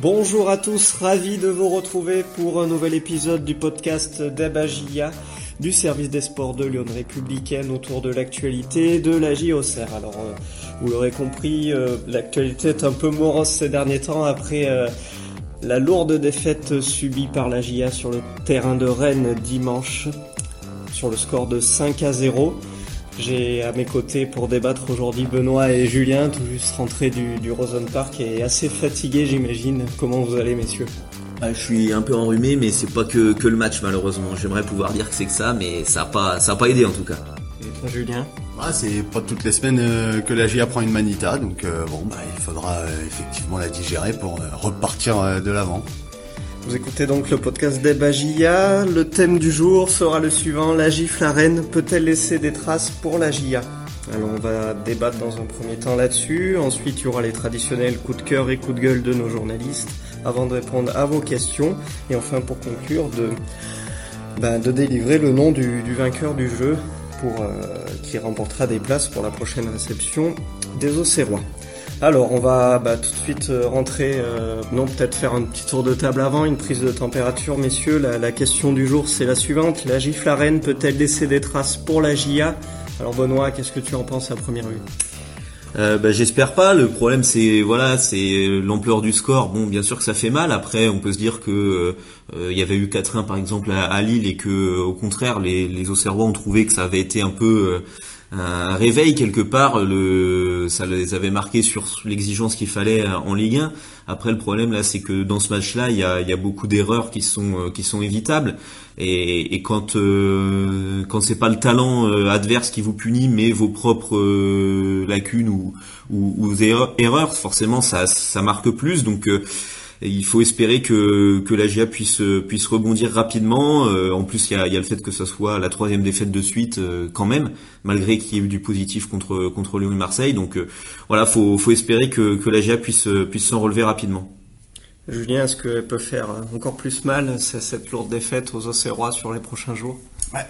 Bonjour à tous, ravi de vous retrouver pour un nouvel épisode du podcast d'Abagia du service des sports de Lyon Républicaine autour de l'actualité de la JOCR. Alors, euh, vous l'aurez compris, euh, l'actualité est un peu morose ces derniers temps après euh, la lourde défaite subie par la GIA sur le terrain de Rennes dimanche sur le score de 5 à 0. J'ai à mes côtés pour débattre aujourd'hui Benoît et Julien, tout juste rentrés du, du Rosen Park et assez fatigués j'imagine. Comment vous allez messieurs? Ah, je suis un peu enrhumé, mais c'est pas que, que le match malheureusement. J'aimerais pouvoir dire que c'est que ça, mais ça a pas, ça a pas aidé en tout cas. Et toi Julien? Ah, C'est pas toutes les semaines euh, que la GIA prend une manita, donc euh, bon, bah, il faudra euh, effectivement la digérer pour repartir de l'avant. Vous écoutez donc le podcast d'Ebagia. Le thème du jour sera le suivant. La gifle à Rennes peut-elle laisser des traces pour la GIA Alors on va débattre dans un premier temps là-dessus. Ensuite il y aura les traditionnels coups de cœur et coups de gueule de nos journalistes avant de répondre à vos questions. Et enfin pour conclure de, bah, délivrer le nom du, vainqueur du jeu euh, qui remportera des places pour la prochaine réception des Auxerrois. Alors, on va bah, tout de suite euh, rentrer, euh, non, peut-être faire un petit tour de table avant, une prise de température, messieurs. La, question du jour, c'est la suivante. La gifle à Rennes peut-elle laisser des traces pour la GIA Alors, Benoît, qu'est-ce que tu en penses à première vue? Euh, bah, j'espère pas. Le problème, c'est voilà, c'est l'ampleur du score. Bon, bien sûr que ça fait mal. Après, on peut se dire que il y avait eu 4-1 par exemple à, Lille et que au contraire, les, les Auxerrois ont trouvé que ça avait été un peu un réveil quelque part. Le, ça les avait marqués sur l'exigence qu'il fallait en Ligue 1. Après, le problème là, c'est que dans ce match-là, il y a, y a, beaucoup d'erreurs qui sont euh, qui sont évitables. Et, et quand euh, quand c'est pas le talent euh, adverse qui vous punit, mais vos propres lacunes ou, ou, ou erreurs, forcément, ça ça marque plus. Donc il faut espérer que, que la puisse, puisse rebondir rapidement. Euh, en plus, il y a, y a, le fait que ça soit la troisième défaite de suite euh, quand même, malgré qu'il y ait eu du positif contre, contre Lyon et Marseille. Donc euh, voilà, faut, faut espérer que, que la puisse, puisse s'en relever rapidement. Julien, est-ce qu'elle peut faire encore plus mal cette lourde défaite aux Auxerrois sur les prochains jours?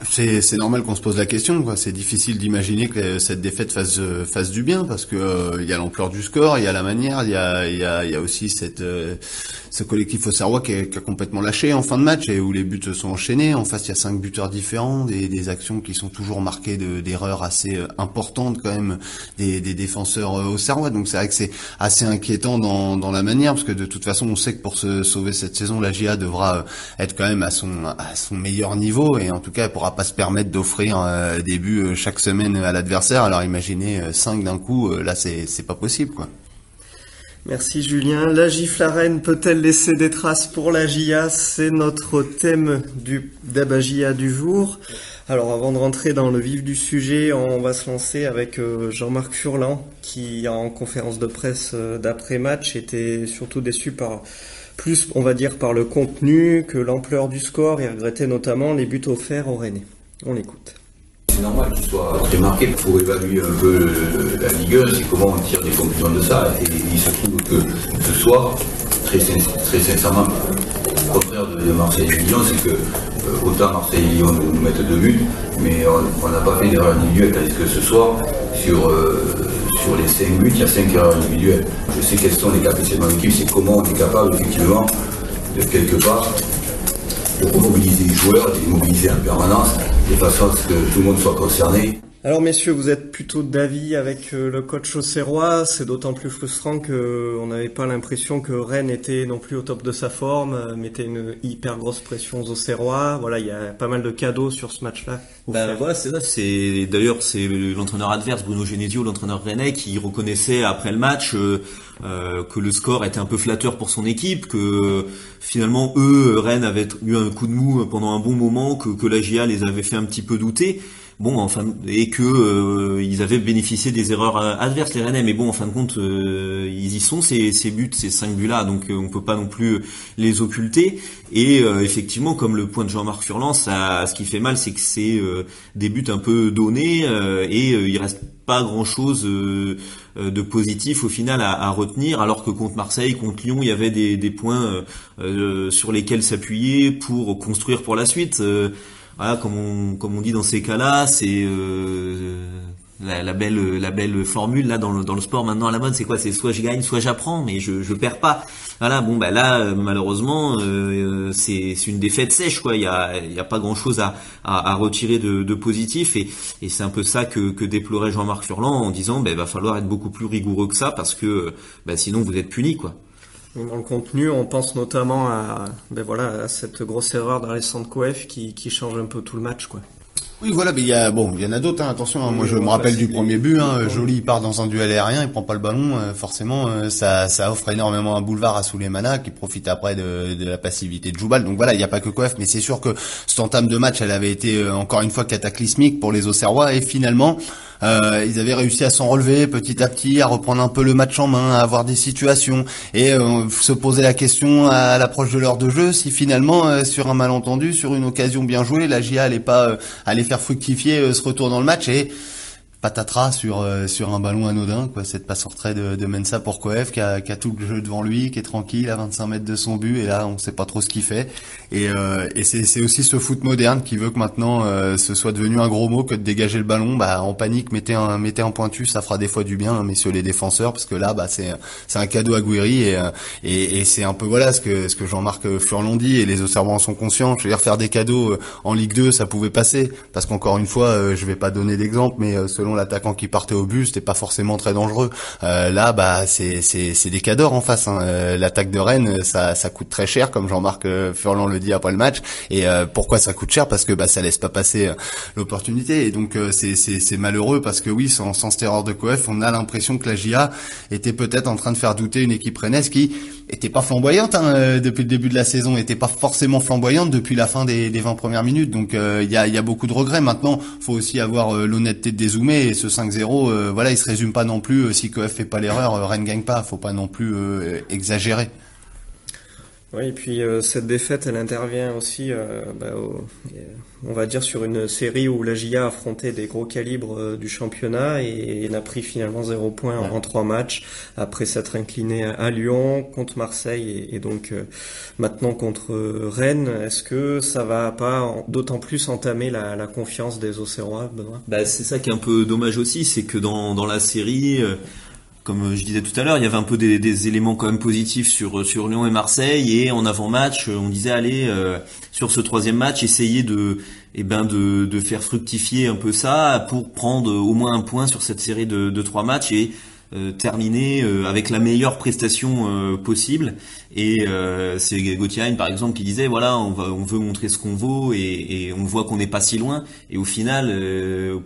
C'est normal qu'on se pose la question. C'est difficile d'imaginer que cette défaite fasse, fasse du bien parce que euh, il y a l'ampleur du score, il y a la manière, il y a, y a, y a aussi cette, euh, ce collectif au Serrois qui, qui, a complètement lâché en fin de match et où les buts sont enchaînés. En face, il y a cinq buteurs différents, des, des actions qui sont toujours marquées d'erreurs assez euh, importantes quand même des, des défenseurs au Serrois. Donc c'est vrai que c'est assez inquiétant dans, dans la manière parce que de toute façon, on sait que pour se sauver cette saison, la GIA devra être quand même à son, à son meilleur niveau et en tout cas elle pourra pas se permettre d'offrir euh, des buts euh, chaque semaine à l'adversaire. Alors imaginez 5 euh, d'un coup, là c'est pas possible. Merci Julien. La gifle peut-elle laisser des traces pour la GIA C'est notre thème du d'Abagia du jour. Alors avant de rentrer dans le vif du sujet, on va se lancer avec Jean-Marc Furlan qui en conférence de presse d'après-match était surtout déçu par plus on va dire par le contenu que l'ampleur du score et regrettait notamment les buts offerts au Rennais. On l'écoute. C'est normal qu'il soit très marqué pour évaluer un peu la Ligue 1, c'est comment on tire des conclusions de ça. Et il se trouve que ce soir, très, très sincèrement, au contraire de Marseille et Lyon, c'est que euh, autant Marseille et Lyon nous, mettent deux buts, mais on n'a pas fait d'erreur individuelle, tandis que ce soir, sur euh, sur les 5 buts, il y a 5 erreurs individuelles. Je sais quelles sont les capacités de mon équipe, c'est comment on est capable effectivement de quelque part de remobiliser les joueurs, de les mobiliser en permanence, de façon à ce que tout le monde soit concerné. Alors messieurs, vous êtes plutôt d'avis avec euh, le coach auxerrois. C'est d'autant plus frustrant que euh, on n'avait pas l'impression que Rennes était non plus au top de sa forme, euh, mettait une hyper grosse pression aux auxerrois. Voilà, il y a pas mal de cadeaux sur ce match-là. Ben voilà, c'est ça. C'est d'ailleurs c'est l'entraîneur adverse Bruno Genesio, l'entraîneur rennais, qui reconnaissait après le match que le score était un peu flatteur pour son équipe, que finalement eux Rennes avaient eu un coup de mou pendant un bon moment, que, que la GIA les avait fait un petit peu douter bon enfin et que euh, ils avaient bénéficié des erreurs euh, adverses les Rennais. Mais bon en fin de compte euh, ils y sont ces, ces buts ces cinq buts là donc on peut pas non plus les occulter. Et effectivement comme le point de Jean-Marc Furlan ça ce qui fait mal c'est que c'est des buts un peu donnés et il reste pas grand chose de positif au final à, à, retenir. Alors que contre Marseille contre Lyon il y avait des, des points sur lesquels s'appuyer pour construire pour la suite voilà, comme on, dit dans ces cas-là, c'est euh, la, belle formule là dans le, sport maintenant à la mode c'est quoi? C'est soit je gagne soit j'apprends mais je je perds pas. Voilà bon bah là euh, malheureusement euh, c'est une défaite sèche quoi. Il y a pas grand chose à retirer de, positif et c'est un peu ça que déplorait Jean-Marc Furlan en disant bah, va falloir être beaucoup plus rigoureux que ça parce que bah, sinon vous êtes puni quoi dans le contenu, on pense notamment à, ben voilà, à cette grosse erreur d'Alessandro Coef qui, qui change un peu tout le match, quoi. Oui, voilà, mais il y a bon, il y en a d'autres. Hein, attention, hein, moi je me rappelle du premier but. Hein, Joly part dans un duel aérien, il prend pas le ballon. Euh, forcément, euh, ça, ça offre énormément un boulevard à Souleymana qui profite après de, de la passivité de Joubal. Donc voilà, il n'y a pas que Coef, mais c'est sûr que cette entame de match, elle avait été euh, encore une fois cataclysmique pour les Auxerrois et finalement. Euh, ils avaient réussi à s'en relever petit à petit, à reprendre un peu le match en main, à avoir des situations et euh, se poser la question à l'approche de l'heure de jeu si finalement euh, sur un malentendu, sur une occasion bien jouée, la GIA allait pas aller faire fructifier ce retour dans le match et patatras sur euh, sur un ballon anodin quoi. Cette passe en retrait de, de Mensa pour Koef qui a, qui a, tout le jeu devant lui qui est tranquille à 25 mètres de son but et là on sait pas trop ce qu'il fait. Et, euh, et c'est, aussi ce foot moderne qui veut que maintenant euh, ce soit devenu un gros mot que de dégager le ballon. Bah en panique mettez un mettez un pointu ça fera des fois du bien hein, messieurs les défenseurs parce que là bah c'est c'est un cadeau à Guiri et, et, et c'est un peu voilà ce que ce que Jean-Marc Furlon dit et les observants sont conscients. Je veux dire faire des cadeaux en Ligue 2 ça pouvait passer. Parce qu'encore une fois je vais pas donner d'exemple mais selon l'attaquant qui partait au but, c'était pas forcément très dangereux. Euh, là, bah, c'est c'est des cadors en face. Hein. Euh, l'attaque de Rennes, ça ça coûte très cher, comme Jean-Marc euh, Furlan le dit après le match. Et pourquoi ça coûte cher? Parce que bah ça laisse pas passer l'opportunité. Et donc c'est c'est c'est malheureux parce que oui, sans sans cette erreur de Coef, on a l'impression que la GIA était peut-être en train de faire douter une équipe rennaise qui était pas flamboyante hein, depuis le début de la saison, était pas forcément flamboyante depuis la fin des, des 20 premières minutes. Donc il y a il y a beaucoup de regrets. Maintenant, faut aussi avoir l'honnêteté de dézoomer et se 5-0, euh, voilà, il se résume pas non plus. Euh, si Coef fait pas l'erreur, euh, Rennes gagne pas. Faut pas non plus exagérer. Oui, et puis cette défaite, elle intervient aussi, bah, on va dire, sur une série où la GIA affrontait des gros calibres du championnat et, n'a pris finalement zéro point en, trois matchs après s'être incliné à, Lyon, contre Marseille et, donc maintenant contre Rennes. Est-ce que ça va pas d'autant plus entamer la, confiance des Auxerrois, Benoît? Bah, C'est ça qui est un peu dommage aussi, c'est que dans, dans la série comme je disais tout à l'heure, il y avait un peu des, éléments quand même positifs sur sur Lyon et Marseille et en avant-match, on disait allez euh, sur ce troisième match, essayer de eh ben de, de faire fructifier un peu ça pour prendre au moins un point sur cette série de, de trois matchs et euh, terminer euh, avec la meilleure prestation euh, possible. Et c'est Gauthier par exemple qui disait voilà on, va, on veut montrer ce qu'on vaut et, et, on voit qu'on n'est pas si loin. Et au final,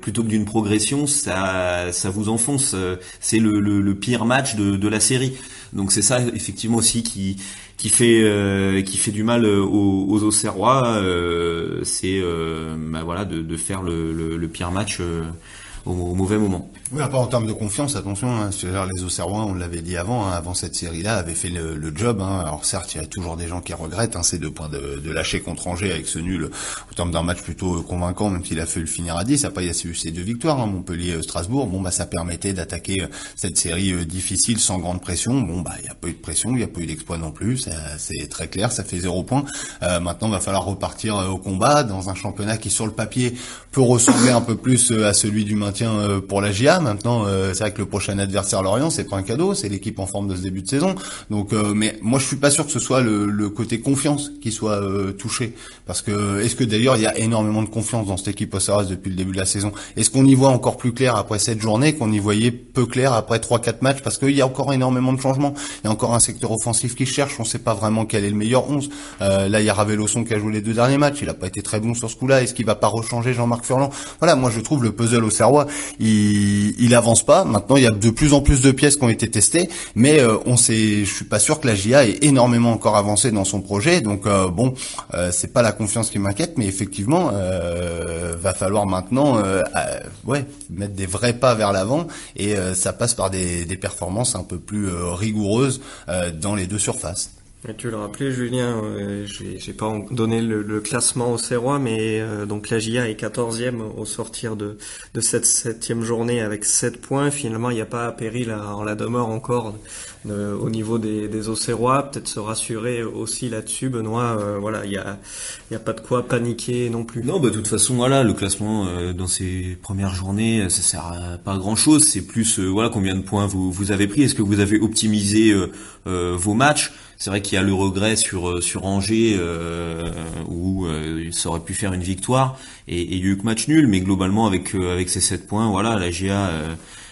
plutôt que d'une progression, ça ça vous enfonce. C'est le, le, le, pire match de, de la série. Donc c'est ça effectivement aussi qui qui fait qui fait du mal aux, aux Auxerrois. c'est bah voilà de, de faire le, le, le pire match au, mauvais moment. Oui, après en termes de confiance, attention, hein, les Auxerrois, on l'avait dit avant, hein, avant cette série-là, avaient fait le, job. Hein. Alors certes, il y a toujours des gens qui regrettent hein, ces deux points de, lâcher contre Angers avec ce nul, au terme d'un match plutôt convaincant, même s'il a fait le finir à 10. Après, il y a eu ces deux victoires, hein, Montpellier-Strasbourg. Bon, bah ça permettait d'attaquer euh, cette série euh, difficile sans grande pression. Bon, bah il n'y a pas eu de pression, il n'y a pas eu d'exploit non plus. C'est très clair, ça fait zéro point. Euh, maintenant, il va falloir repartir euh, au combat dans un championnat qui, sur le papier, peut ressembler un peu plus à celui du euh, pour la GIA. Maintenant, euh, c'est vrai que le prochain adversaire Lorient, c'est pas un cadeau, c'est l'équipe en forme de ce début de saison. Donc, euh, mais moi, je suis pas sûr que ce soit le, côté confiance qui soit touché, parce que est-ce que d'ailleurs il y a énormément de confiance dans cette équipe Ossaras depuis le début de la saison? Est-ce qu'on y voit encore plus clair après cette journée qu'on y voyait peu clair après trois quatre matchs? Parce qu'il y a encore énormément de changements. Il y a encore un secteur offensif qui cherche. On sait pas vraiment quel est le meilleur 11. là, il y a Ravelosson qui a joué les deux derniers matchs. Il a pas été très bon sur ce coup-là. Est-ce qu'il va pas rechanger Jean-Marc Furlan? Voilà, moi je trouve le puzzle au Serrois il avance pas. Maintenant, il y a de plus en plus de pièces qui ont été testées, mais euh, on sait, je suis pas sûr que la GIA ait énormément encore avancé dans son projet. Donc euh, bon, euh, c'est pas la confiance qui m'inquiète, mais effectivement, va falloir maintenant, ouais, mettre des vrais pas vers l'avant, et ça passe par des, des, performances un peu plus rigoureuses dans les deux surfaces. Tu le rappelais, Julien, euh, j'ai pas donné le, classement au Serrois, mais euh, donc la GIA est 14e au sortir de, de cette septième journée avec 7 points. Finalement, il n'y a pas péril en la demeure encore au niveau des, des Auxerrois. Peut-être se rassurer aussi là-dessus, Benoît. Euh, voilà, il n'y a, a pas de quoi paniquer non plus. Non, bah, de toute façon, voilà, le classement dans ces premières journées, ça sert à pas grand-chose. C'est plus, voilà, combien de points vous, vous avez pris. Est-ce que vous avez optimisé vos matchs? C'est vrai qu'il y a le regret sur euh, sur Angers euh, où euh, ça aurait pu faire une victoire et, et, il y a eu que match nul, mais globalement avec avec ces 7 points, voilà, la GA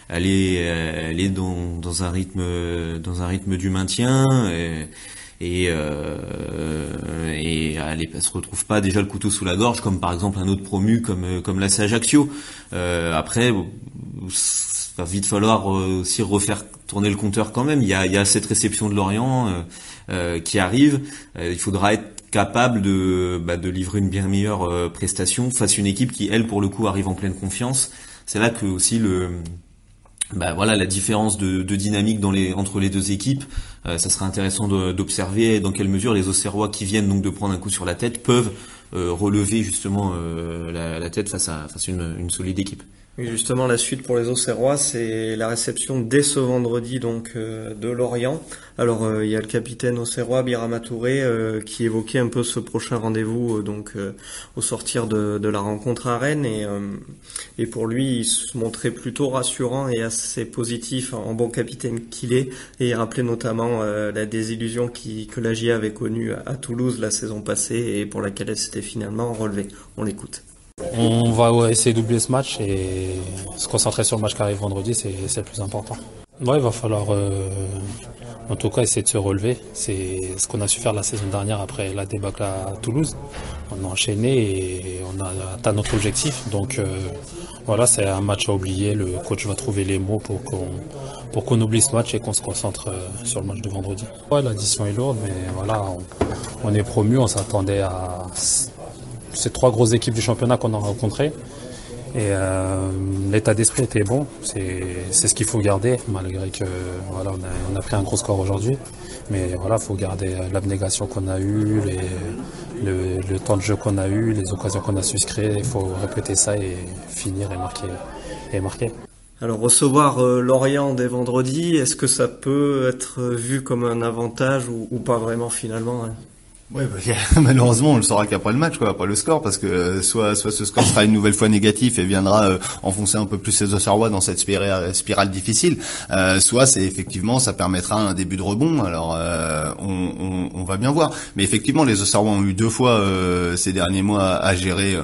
elle est elle est dans, dans un rythme dans un rythme du maintien et et, et elle, se retrouve pas déjà le couteau sous la gorge comme par exemple un autre promu comme comme la Ajaccio. après, va vite falloir aussi refaire tourner le compteur quand même. Il y a, il y a cette réception de Lorient. Euh, qui arrive, euh, il faudra être capable de, bah, de livrer une bien meilleure euh, prestation face à une équipe qui, elle, pour le coup, arrive en pleine confiance. C'est là que aussi le, bah voilà la différence de, de, dynamique dans les, entre les deux équipes. ça sera intéressant d'observer dans quelle mesure les Auxerrois qui viennent donc de prendre un coup sur la tête peuvent relever justement la, la, tête face à, face à une, une solide équipe justement, la suite pour les Auxerrois, c'est la réception dès ce vendredi donc euh, de Lorient. Alors, euh, il y a le capitaine Auxerrois, Birama Touré, euh, qui évoquait un peu ce prochain rendez-vous donc au sortir de, la rencontre à Rennes. Et, et pour lui, il se montrait plutôt rassurant et assez positif en, bon capitaine qu'il est. Et il rappelait notamment la désillusion qui, que la GIA avait connue à Toulouse la saison passée et pour laquelle elle s'était finalement relevée. On l'écoute. On va essayer d'oublier ce match et se concentrer sur le match qui arrive vendredi, c'est le plus important. Ouais, il va falloir euh, en tout cas essayer de se relever. C'est ce qu'on a su faire la saison dernière après la débâcle à Toulouse. On a enchaîné et on a atteint notre objectif. Donc euh, voilà, c'est un match à oublier. Le coach va trouver les mots pour qu'on pour qu'on oublie ce match et qu'on se concentre euh, sur le match de vendredi. Ouais, l'addition est lourde, mais voilà, on, on est promu. On s'attendait à ces trois grosses équipes du championnat qu'on a rencontrées. Et euh, l'état d'esprit était bon, c'est ce qu'il faut garder, malgré que voilà, on a, pris un gros score aujourd'hui. Mais voilà, il faut garder l'abnégation qu'on a eue, le, temps de jeu qu'on a eu, les occasions qu'on a su se créer. Il faut répéter ça et finir et marquer. Et marquer. Alors recevoir euh, Lorient dès vendredi, est-ce que ça peut être vu comme un avantage ou, ou pas vraiment finalement hein? Ouais, bah, malheureusement, on le saura qu'après le match, quoi, après le score, parce que euh, soit, soit ce score sera une nouvelle fois négatif et viendra euh, enfoncer un peu plus ses Auxerrois dans cette spirale, difficile, euh, soit c'est effectivement, ça permettra un début de rebond. Alors, on, va bien voir. Mais effectivement, les Auxerrois ont eu deux fois ces derniers mois à, gérer,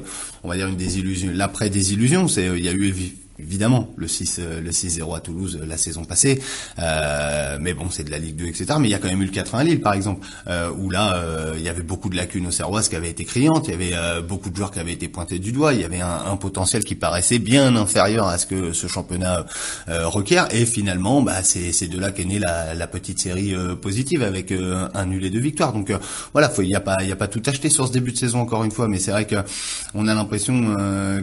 on va dire une désillusion, l'après désillusion. C'est, il y a eu évidemment le 6 euh, le 6-0 à Toulouse euh, la saison passée euh, mais bon c'est de la Ligue 2 etc mais il y a quand même eu le 4-1 à Lille par exemple euh, où là euh, il y avait beaucoup de lacunes au Serroise qui avaient été criantes il y avait beaucoup de joueurs qui avaient été pointés du doigt il y avait un, un, potentiel qui paraissait bien inférieur à ce que ce championnat requiert et finalement bah c'est de là qu'est née la, la, petite série positive avec un nul et deux victoires. Donc voilà il y a pas il y a pas tout acheté sur ce début de saison encore une fois mais c'est vrai que on a l'impression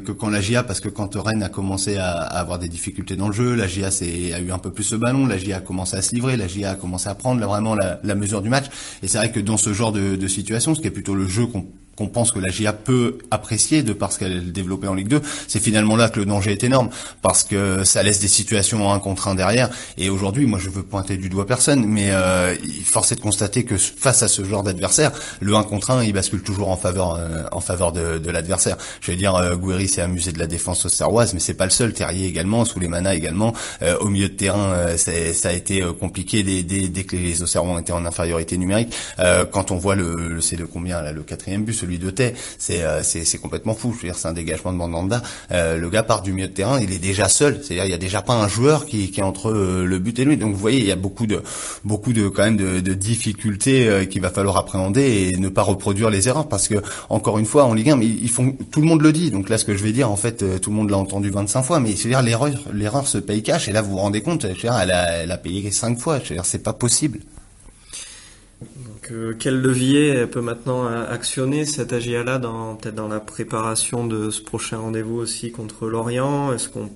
que quand la GIA parce que quand Rennes a commencé à à, avoir des difficultés dans le jeu. La GIA a eu un peu plus ce ballon. La GIA a commencé à se livrer. La GIA a commencé à prendre vraiment la, mesure du match. Et c'est vrai que dans ce genre de, de situation, ce qui est plutôt le jeu qu'on qu'on pense que la GIA peut apprécier de parce qu'elle est développée en Ligue 2, c'est finalement là que le danger est énorme parce que ça laisse des situations en un contre un derrière. Et aujourd'hui, moi, je veux pointer du doigt personne, mais euh, force est de constater que face à ce genre d'adversaire, le 1 contre 1, il bascule toujours en faveur euh, en faveur de, de l'adversaire. Je vais dire, euh, s'est amusé de la défense auxerroise, mais c'est pas le seul. Terrier également, sous les manas également. Euh, au milieu de terrain, euh, ça a été compliqué dès, dès, dès, que les Auxerrois étaient en infériorité numérique. quand on voit le, le c'est de combien là, le quatrième but celui de Tay, euh, c'est c'est complètement fou. Je veux dire, c'est un dégagement de Mandanda. Euh, le gars part du milieu de terrain, il est déjà seul. C'est-à-dire, il y a déjà pas un joueur qui, qui est entre euh, le but et lui. Donc, vous voyez, il y a beaucoup de beaucoup de quand même de, de difficultés qu'il va falloir appréhender et ne pas reproduire les erreurs parce que encore une fois en Ligue 1, mais ils font tout le monde le dit. Donc là, ce que je vais dire, en fait, tout le monde l'a entendu 25 fois, mais c'est-à-dire l'erreur l'erreur se paye cash. Et là, vous vous rendez compte, elle a, elle a payé 5 fois. C'est-à-dire, c'est pas possible quel levier peut maintenant actionner cette AGA-là dans peut-être dans la préparation de ce prochain rendez-vous aussi contre Lorient? Est-ce qu'on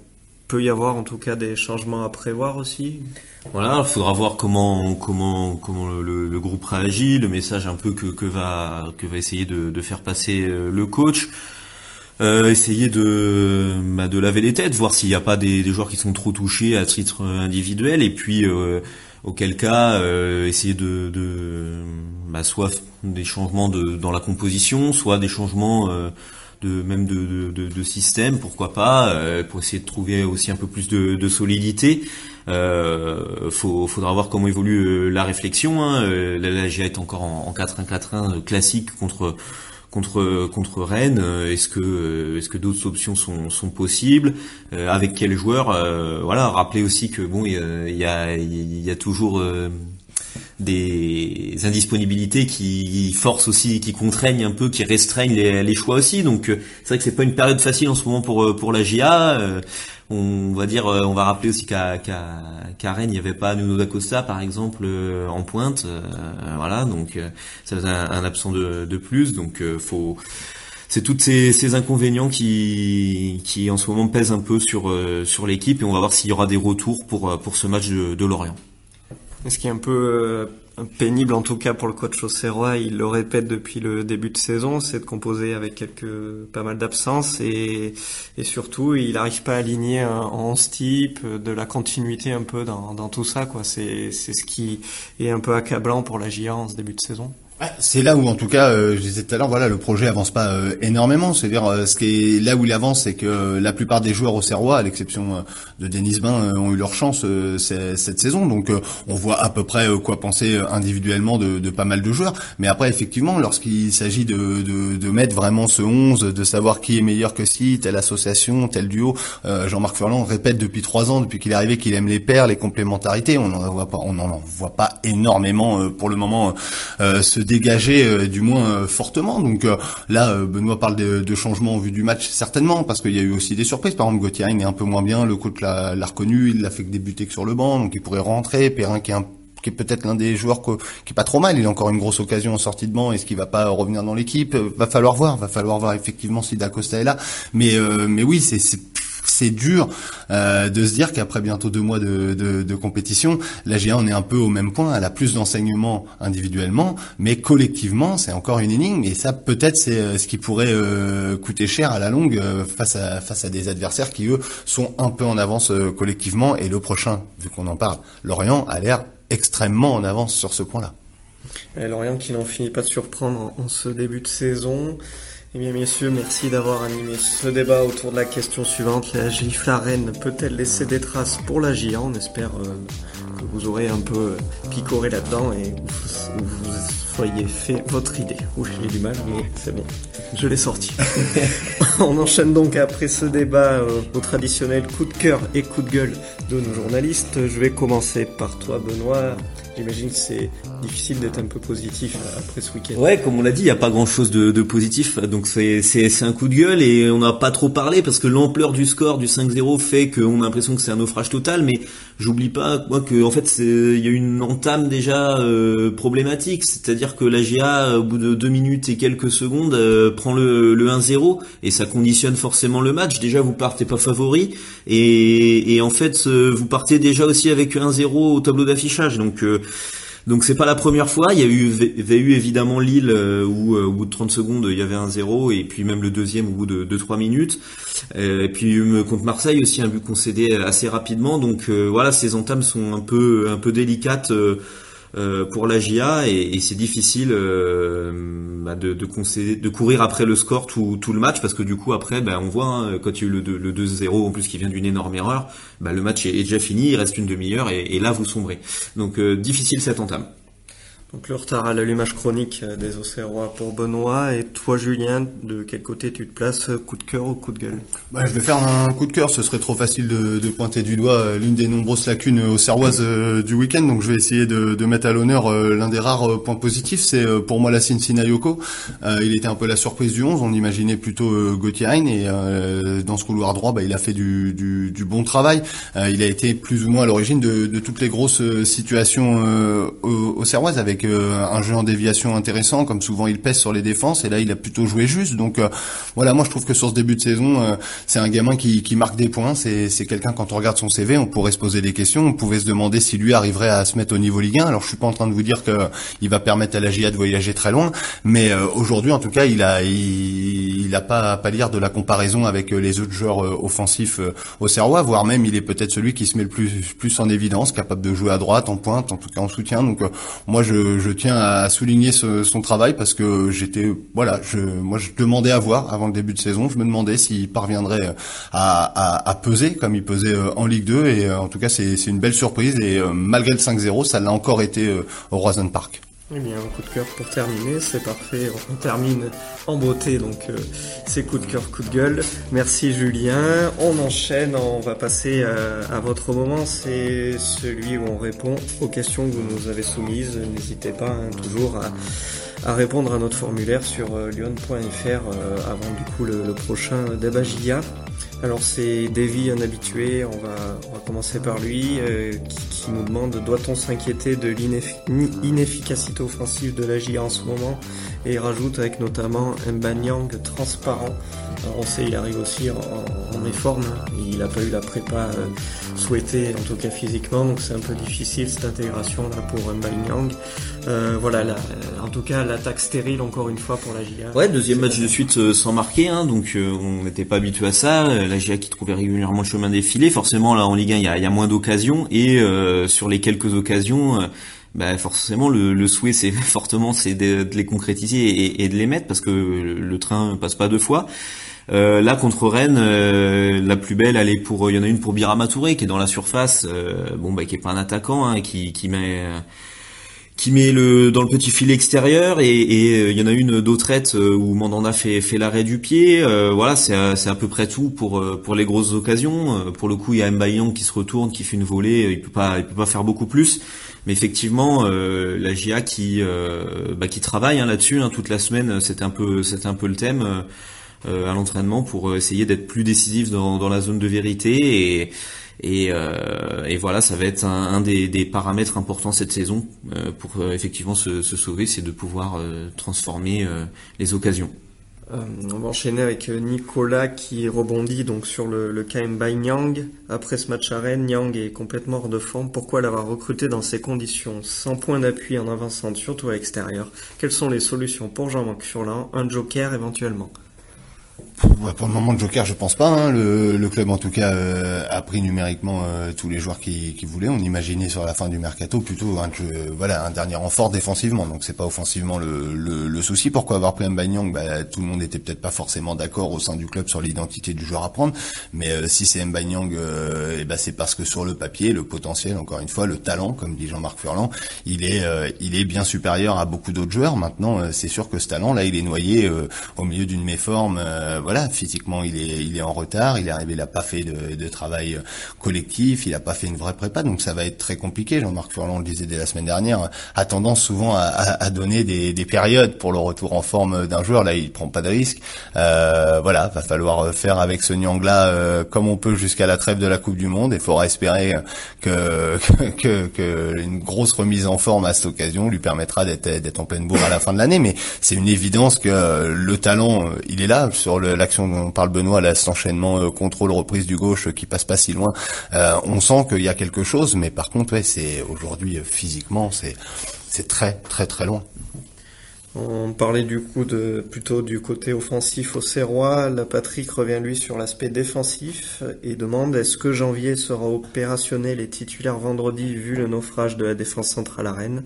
peut y avoir en tout cas des changements à prévoir aussi? Voilà, il faudra voir comment comment comment le, groupe réagit, le message un peu que, va que va essayer de, faire passer euh, le coach. Euh, essayer de bah, de laver les têtes, voir s'il n'y a pas des, joueurs qui sont trop touchés à titre individuel, et puis euh, auquel cas euh, essayer de, de bah, soit des changements de, dans la composition, soit des changements euh, de même de, de, de, système, pourquoi pas, euh, pour essayer de trouver aussi un peu plus de, de solidité. Euh, faut, faudra voir comment évolue la réflexion. Hein. La, GIA est encore en, en 4-1-4-1 classique contre contre contre Rennes Est-ce que est-ce que d'autres options sont, sont possibles Avec quels joueurs Voilà, rappeler aussi que bon, il y a, il y a, toujours des indisponibilités qui forcent aussi, qui contraignent un peu, qui restreignent les, les choix aussi. Donc c'est vrai que c'est pas une période facile en ce moment pour pour la GIA. On va dire, on va rappeler aussi qu'à qu'à Rennes, il n'y avait pas Nuno d'Acosta par exemple en pointe. voilà, donc ça faisait un, un absent de, de plus. Donc faut c'est toutes ces, ces, inconvénients qui, qui en ce moment pèsent un peu sur, sur l'équipe et on va voir s'il y aura des retours pour, pour ce match de, de Lorient. Ce qui est un peu pénible en tout cas pour le coach Auxerrois, il le répète depuis le début de saison, c'est de composer avec quelques pas mal d'absences et, et surtout il n'arrive pas à aligner en type, de la continuité un peu dans, dans tout ça quoi. C'est c'est ce qui est un peu accablant pour la GIA en ce début de saison. C'est là où, en tout cas, euh, je disais tout à l'heure, voilà, le projet avance pas euh, énormément. C'est-à-dire, euh, ce qui est là où il avance, c'est que la plupart des joueurs au Serrois, à l'exception de Denis Bain, ont eu leur chance cette saison. Donc, on voit à peu près quoi penser individuellement de, de, pas mal de joueurs. Mais après, effectivement, lorsqu'il s'agit de, de, de, mettre vraiment ce 11, de savoir qui est meilleur que si, telle association, tel duo, Jean-Marc Furlan répète depuis trois ans, depuis qu'il est arrivé, qu'il aime les paires, les complémentarités. On n'en voit pas, on n'en voit pas énormément pour le moment. ce dégager euh, du moins euh, fortement. Donc euh, là, Benoît parle de, de changements au vu du match, certainement, parce qu'il y a eu aussi des surprises. Par exemple, Gauthier est un peu moins bien, le coach l'a reconnu, il l'a fait débuter que sur le banc, donc il pourrait rentrer. Perrin qui est qui est peut-être l'un des joueurs qui est pas trop mal. Il a encore une grosse occasion en sortie de banc. Est-ce qu'il va pas revenir dans l'équipe? Va falloir voir. Va falloir voir effectivement si Dacosta est là. Mais mais oui, c'est dur euh, de se dire qu'après bientôt deux mois de, de, de compétition, la GA on est un peu au même point. Elle a plus d'enseignements individuellement, mais collectivement c'est encore une énigme. Et ça peut-être c'est euh, ce qui pourrait euh, coûter cher à la longue euh, face à face à des adversaires qui eux sont un peu en avance euh, collectivement. Et le prochain, vu qu'on en parle, Lorient a l'air extrêmement en avance sur ce point-là. Lorient qui n'en finit pas de surprendre en ce début de saison. Eh bien, messieurs, merci d'avoir animé ce débat autour de la question suivante. La gifle arène peut-elle laisser des traces pour la GIA On espère euh, que vous aurez un peu picoré là-dedans et vous, vous soyez fait votre idée. Ouh, j'ai du mal, mais c'est bon. Je l'ai sorti. On enchaîne donc après ce débat euh, au traditionnel coup de cœur et coup de gueule de nos journalistes. Je vais commencer par toi, Benoît. J'imagine que c'est difficile d'être un peu positif après ce week-end. Ouais, comme on l'a dit, il n'y a pas grand-chose de, de, positif, donc c'est un coup de gueule et on n'a pas trop parlé parce que l'ampleur du score du 5-0 fait qu'on a l'impression que c'est un naufrage total, mais j'oublie pas moi que en fait il y a une entame déjà euh, problématique, c'est-à-dire que la GA au bout de deux minutes et quelques secondes euh, prend le, le 1-0 et ça conditionne forcément le match. Déjà vous partez pas favori et, et en fait euh, vous partez déjà aussi avec 1-0 au tableau d'affichage, donc euh, donc c'est pas la première fois. Il y a eu, avait eu évidemment Lille euh, où au bout de 30 secondes il y avait un 0 et puis même le deuxième au bout de 2-3 minutes. Euh, et puis contre Marseille aussi un but concédé assez rapidement. Donc voilà, ces entames sont un peu un peu délicates. Euh, pour la GIA et, et c'est difficile euh, bah de, de, de courir après le score tout, tout le match parce que du coup après bah, on voit hein, quand il y a eu le, le 2-0 en plus qui vient d'une énorme erreur bah, le match est, est, déjà fini il reste une demi-heure et, et, là vous sombrez. Donc euh, difficile cette entame donc le retard à l'allumage chronique euh, des Auxerrois pour Benoît. Et toi, Julien, de quel côté tu te places Coup de cœur ou coup de gueule? Bah, Je vais faire un coup de cœur. Ce serait trop facile de, pointer du doigt euh, l'une des nombreuses lacunes auxerroises euh, du week-end. Donc je vais essayer de, mettre à l'honneur l'un des rares points positifs. C'est pour moi la Sinayoko. il était un peu la surprise du 11. On imaginait plutôt Gauthier Et dans ce couloir droit, bah, il a fait du, bon travail. il a été plus ou moins à l'origine de, de, toutes les grosses situations auxerroises avec avec un jeu en déviation intéressant, comme souvent il pèse sur les défenses, et là il a plutôt joué juste. Donc voilà, moi je trouve que sur ce début de saison, c'est un gamin qui, qui marque des points. C'est quelqu'un quand on regarde son CV, on pourrait se poser des questions, on pouvait se demander si lui arriverait à se mettre au niveau Ligue 1. Alors je suis pas en train de vous dire que il va permettre à la GIA de voyager très loin, mais aujourd'hui en tout cas il a il, il a pas à pâlir de la comparaison avec les autres joueurs offensifs au Serrois, voire même il est peut-être celui qui se met le plus plus en évidence, capable de jouer à droite, en pointe, en tout cas en soutien. Donc euh, moi je, je, tiens à souligner son travail parce que j'étais voilà, je moi je demandais à voir avant le début de saison, je me demandais s'il parviendrait à, à, peser comme il pesait euh, en Ligue 2 et euh, en tout cas c'est une belle surprise. Et malgré le 5-0, ça l'a encore été au Roison Park. Eh bien, un coup de cœur pour terminer, c'est parfait. On termine en beauté, donc euh, c'est coup de cœur, coup de gueule. Merci Julien. On enchaîne, on va passer euh, à votre moment. C'est celui où on répond aux questions que vous nous avez soumises. N'hésitez pas hein, toujours à, répondre à notre formulaire sur euh, lyon.fr avant du coup le, le prochain débat. Alors c'est Davy, un habitué, on va, commencer par lui, euh, qui, nous demande doit-on s'inquiéter de l'inefficacité offensive de la GIA en ce moment? Et il rajoute avec notamment un Banyang transparent. Alors on sait il arrive aussi en, en il n'a pas eu la prépa euh, souhaitée, en tout cas physiquement, donc c'est un peu difficile cette intégration là pour Mbanyang. Euh, voilà, en tout cas l'attaque stérile encore une fois pour la GIA. Ouais, deuxième match de suite euh, sans marquer, hein, donc euh, on n'était pas habitué à ça. La GIA qui trouvait régulièrement le chemin défilé, forcément là en Ligue 1 il y a, y a, moins d'occasions et sur les quelques occasions bah forcément le, le souhait c'est fortement c'est de, de, les concrétiser et, et, de les mettre parce que le train passe pas deux fois. Euh, là contre Rennes, euh, la plus belle, elle est pour, il y en a une pour Birama Touré qui est dans la surface, euh, bon bah qui est pas un attaquant, hein, qui, qui met qui met le dans le petit filet extérieur et, et il y en a une d'autrette où Mandanda fait fait l'arrêt du pied. voilà, c'est c'est à peu près tout pour pour les grosses occasions. pour le coup, il y a Mbayan qui se retourne, qui fait une volée. Il peut pas il peut pas faire beaucoup plus. Mais effectivement, la GIA qui bah, qui travaille hein, là-dessus hein, toute la semaine, c'était un peu c'était un peu le thème. Euh, à l'entraînement pour euh, essayer d'être plus décisif dans, dans, la zone de vérité et et, euh, et, voilà, ça va être un, des, paramètres importants cette saison euh, pour euh, effectivement se, se sauver, c'est de pouvoir transformer les occasions. on va enchaîner avec Nicolas qui rebondit donc sur le, le by Nyang. Après ce match à Rennes, Nyang est complètement hors de forme. Pourquoi l'avoir recruté dans ces conditions Sans point d'appui en avançant, surtout à l'extérieur? Quelles sont les solutions pour Jean-Marc Furlan Un joker éventuellement? Pour le moment, Joker, je pense pas. Hein. Le, le, club, en tout cas, euh, a pris numériquement euh, tous les joueurs qui, qui voulaient. On imaginait sur la fin du mercato plutôt un, voilà, un dernier renfort défensivement. Donc c'est pas offensivement le, le, le, souci. Pourquoi avoir pris un bah, Tout le monde était peut-être pas forcément d'accord au sein du club sur l'identité du joueur à prendre. Mais euh, si c'est Mbanyang, eh ben, c'est parce que sur le papier, le potentiel, encore une fois, le talent, comme dit Jean-Marc Furlan, il est, il est bien supérieur à beaucoup d'autres joueurs. Maintenant, c'est sûr que ce talent, là, il est noyé au milieu d'une méforme voilà, physiquement il est il est en retard, il est arrivé, il n'a pas fait de, de, travail euh, collectif, il n'a pas fait une vraie prépa, donc ça va être très compliqué. Jean-Marc Furlan le disait dès la semaine dernière, a tendance souvent à, à, donner des, des, périodes pour le retour en forme d'un joueur. Là, il prend pas de risque. Euh, voilà, va falloir faire avec ce Nyangla euh, comme on peut jusqu'à la trêve de la Coupe du Monde. Il faudra espérer que, que, que, une grosse remise en forme à cette occasion lui permettra d'être d'être en pleine bourre à la fin de l'année. Mais c'est une évidence que le talent, il est là sur l'action dont on parle Benoît, là, cet enchaînement euh, contrôle reprise du gauche euh, qui passe pas si loin, euh, on sent qu'il y a quelque chose, mais par contre, ouais, c'est aujourd'hui physiquement, c'est c'est très très très loin. On parlait du coup de plutôt du côté offensif au Serrois. La Patrick revient lui sur l'aspect défensif et demande est-ce que janvier sera opérationnel et titulaire vendredi vu le naufrage de la défense centrale à Rennes?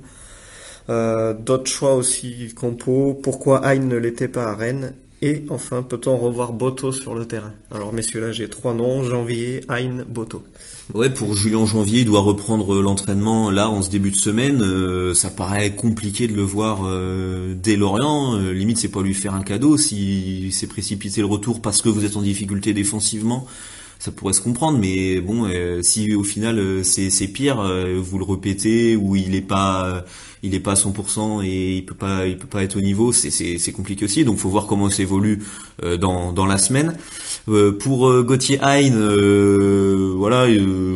D'autres choix aussi compo. Pourquoi Hein ne l'était pas à Rennes? Et enfin, peut-on revoir Boto sur le terrain? Alors messieurs, là j'ai trois noms, Janvier, Hein, Boto. Ouais, pour Julien Janvier, il doit reprendre l'entraînement là en ce début de semaine. Euh, ça paraît compliqué de le voir euh, dès Lorient. Euh, limite, c'est pas lui faire un cadeau si c'est précipité le retour parce que vous êtes en difficulté défensivement ça pourrait se comprendre. Mais bon, si au final c'est c'est pire, vous le répétez ou il est pas il est pas à 100% et il peut pas il peut pas être au niveau, c'est compliqué aussi. Donc faut voir comment ça évolue dans dans la semaine. pour Gauthier Hein, voilà,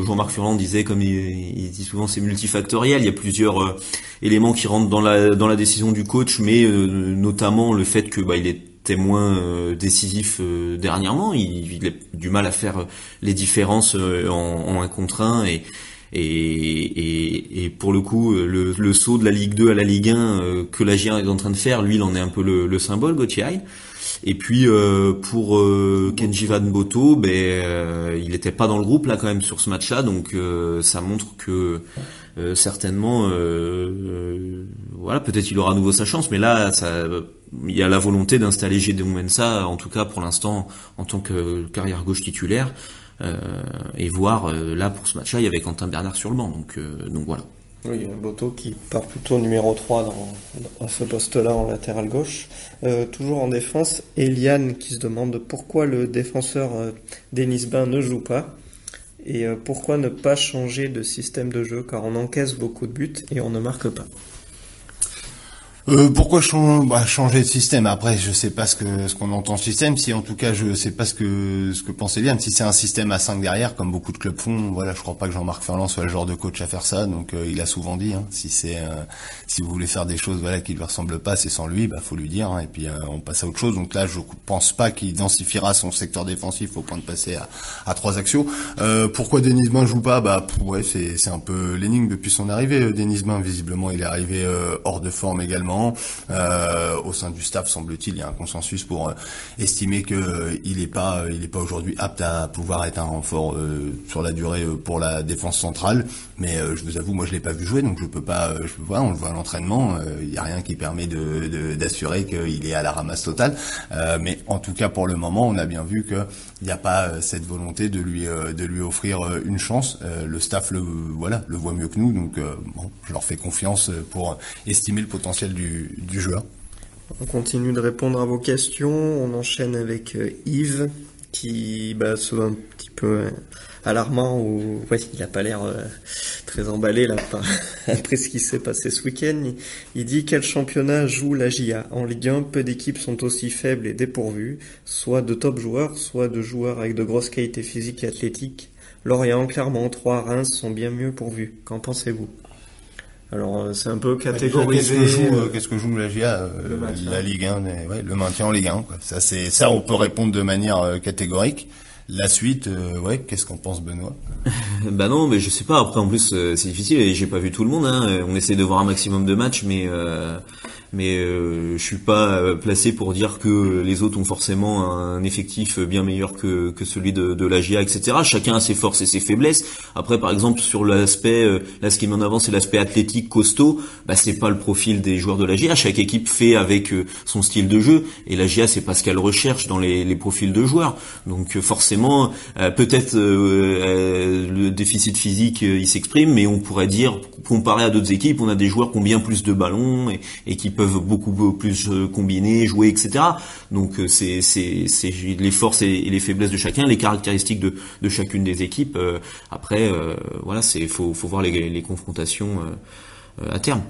Jean-Marc Furlan disait comme il, il dit souvent c'est multifactoriel. Il y a plusieurs éléments qui rentrent dans la dans la décision du coach, mais euh, notamment le fait que bah, il était moins euh, décisif euh, dernièrement. Il, il, a du mal à faire les différences en, en un contre un et pour le coup, le, le, saut de la Ligue 2 à la Ligue 1 que la GIA est en train de faire, lui, il en est un peu le, le symbole, Gauthier Et puis pour Kenji Van Boto, ben, il n'était pas dans le groupe là quand même sur ce match-là, donc ça montre que euh, certainement, euh, euh, voilà, peut-être il aura à nouveau sa chance, mais là, ça, il y a la volonté d'installer Gédéon Mensa, en tout cas pour l'instant, en tant que carrière gauche titulaire, et voir là pour ce match-là, il y avait Quentin Bernard sur le banc, donc, donc voilà. Oui, Boto qui part plutôt numéro 3 dans, ce poste-là en latéral gauche. toujours en défense, Eliane qui se demande pourquoi le défenseur Denis Bain ne joue pas. Et euh, pourquoi ne pas changer de système de jeu Car on encaisse beaucoup de buts et on ne marque pas. Euh, pourquoi bah, changer de système? Après, je sais pas ce que ce qu'on entend système. Si en tout cas, je sais pas ce que ce que pensait. Si c'est un système à 5 derrière, comme beaucoup de clubs font, voilà, je crois pas que Jean-Marc Ferland soit le genre de coach à faire ça. Donc, euh, il a souvent dit, hein, si c'est euh, si vous voulez faire des choses, voilà, qui lui ressemblent pas, c'est sans lui, bah faut lui dire. Hein, et puis on passe à autre chose. Donc là, je pense pas qu'il densifiera son secteur défensif au point de passer à, à trois axiaux. pourquoi Denis Bain joue pas? Bah ouais, c'est c'est un peu l'énigme depuis son arrivée. Denis Bain, visiblement, il est arrivé hors de forme également. Euh, au sein du staff, semble-t-il, il y a un consensus pour euh, estimer que euh, n'est pas, pas aujourd'hui apte à pouvoir être un renfort sur la durée pour la défense centrale. Mais je vous avoue, moi je l'ai pas vu jouer, donc je peux pas. Je vois, on le voit à l'entraînement. Il n'y a rien qui permet d'assurer qu'il est à la ramasse totale. mais en tout cas, pour le moment, on a bien vu qu'il n'y a pas cette volonté de lui de lui offrir une chance. le staff le voilà le voit mieux que nous, donc bon, je leur fais confiance pour estimer le potentiel du joueur. On continue de répondre à vos questions. On enchaîne avec euh, Yves qui bah, un petit peu euh, alarmant ou ouais, il a pas l'air euh, très emballé là après ce qui s'est passé ce week-end. Il, dit quel championnat joue la GIA En Ligue 1, peu d'équipes sont aussi faibles et dépourvues, soit de top joueurs, soit de joueurs avec de grosses qualités physiques et athlétiques. Lorient, Clermont, Trois, Reims sont bien mieux pourvus. Qu'en pensez-vous? Alors euh, c'est un peu catégorisé. Euh, qu'est-ce que joue, la GIA euh, La Ligue 1, ouais, le maintien en Ligue 1. Quoi. Ça c'est ça on peut répondre de manière catégorique. La suite, ouais, qu'est-ce qu'on pense Benoît? Bah non, mais je sais pas. Après en plus c'est difficile et j'ai pas vu tout le monde. Hein. On essaie de voir un maximum de matchs, mais mais euh, je suis pas euh, placé pour dire que les autres ont forcément un effectif bien meilleur que, que celui de, de la GIA, etc. Chacun a ses forces et ses faiblesses. Après, par exemple, sur l'aspect, euh, là, ce qui met en avant, c'est l'aspect athlétique costaud. Bah, c'est pas le profil des joueurs de la GIA. Chaque équipe fait avec euh, son style de jeu, et la GIA, c'est pas ce qu'elle recherche dans les, les, profils de joueurs. Donc, forcément, peut-être le déficit physique, il s'exprime, mais on pourrait dire, comparé à d'autres équipes, on a des joueurs qui ont bien plus de ballons et, et qui peuvent beaucoup plus euh, combiner, jouer, etc. Donc euh, c'est les forces et les faiblesses de chacun, les caractéristiques de, chacune des équipes. Euh, après, voilà, faut voir les, les confrontations à terme.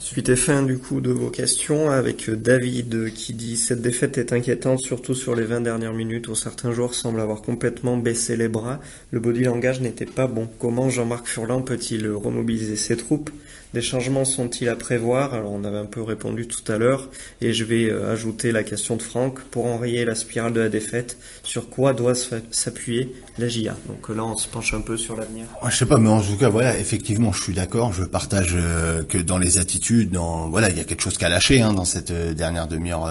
Suite et fin du coup de vos questions avec David qui dit cette défaite est inquiétante surtout sur les 20 dernières minutes où certains joueurs semblent avoir complètement baissé les bras. Le body langage n'était pas bon. Comment Jean-Marc Furlan peut-il remobiliser ses troupes? Des changements sont-ils à prévoir? Alors on avait un peu répondu tout à l'heure et je vais euh, ajouter la question de Franck pour enrayer la spirale de la défaite. Sur quoi doit s'appuyer la GIA Donc là on se penche un peu sur l'avenir. Je sais pas, mais en tout cas voilà, effectivement je suis d'accord. Je partage euh, que dans les attitudes, dans voilà, il y a quelque chose qu'à lâcher hein, dans cette euh, dernière demi-heure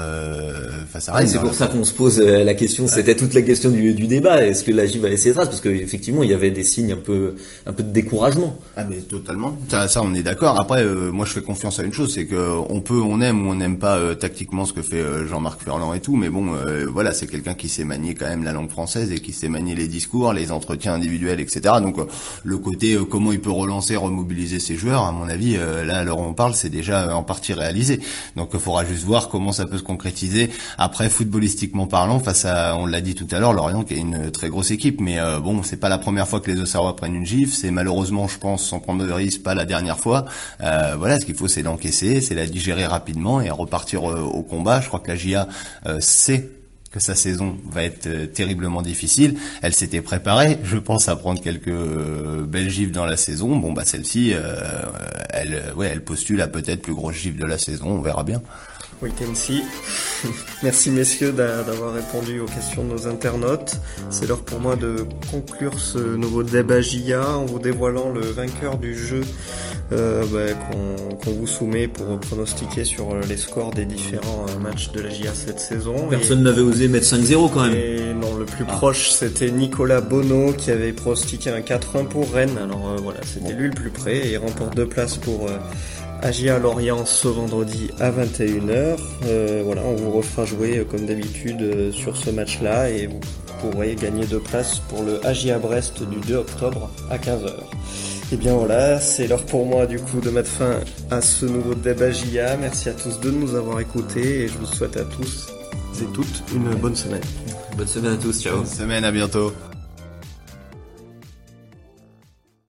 face à Rennes. c'est pour ça qu'on se pose la question. C'était toute la question du, du débat. Est-ce que la GIA va essayer de Parce qu'effectivement il y avait des signes un peu un peu de découragement. Ah mais totalement. Ça, ça on est d'accord. Après, euh, moi, je fais confiance à une chose, c'est que on peut, on aime ou on n'aime pas euh, tactiquement ce que fait euh, Jean-Marc Ferland et tout, mais bon, voilà, c'est quelqu'un qui sait manier quand même la langue française et qui sait manier les discours, les entretiens individuels, etc. Donc, le côté comment il peut relancer, remobiliser ses joueurs, à mon avis, là, alors on parle, c'est déjà en partie réalisé. Donc, il faudra juste voir comment ça peut se concrétiser. Après, footballistiquement parlant, face à, on l'a dit tout à l'heure, Lorient qui est une très grosse équipe, mais bon, c'est pas la première fois que les Auxerrois prennent une gifle. C'est malheureusement, je pense, sans prendre de risque, pas la dernière fois. Euh, voilà, ce qu'il faut, c'est l'encaisser, c'est la digérer rapidement et repartir euh, au combat. Je crois que la GIA euh, sait sa saison va être terriblement difficile. Elle s'était préparée, je pense, à prendre quelques belles gifles dans la saison. Bon, bah celle-ci, elle, ouais, elle postule à peut-être plus grosse gifle de la saison. On verra bien. Wait and see. Merci messieurs d'avoir répondu aux questions de nos internautes. C'est l'heure pour moi de conclure ce nouveau débat JA en vous dévoilant le vainqueur du jeu euh, bah, qu'on vous soumet pour pronostiquer sur les scores des différents euh, matchs de la JA cette saison. Personne n'avait osé mettre 5-0 quand même. Et non, le plus ah. proche c'était Nicolas Bono qui avait pronostiqué un 4-1 pour Rennes. Alors euh, voilà, c'était lui le plus près et il remporte deux places pour Agia Lorient ce vendredi à 21h. Euh, voilà, on vous refera jouer euh, comme d'habitude euh, sur ce match-là et vous pourrez gagner deux places pour le Agia Brest du 2 octobre à 15h. Et bien voilà, c'est l'heure pour moi du coup de mettre fin à ce nouveau débat GIA. Merci à tous de nous avoir écoutés et je vous souhaite à tous et toutes une bonne semaine. Bonne semaine à tous, ciao. Bonne semaine, à bientôt.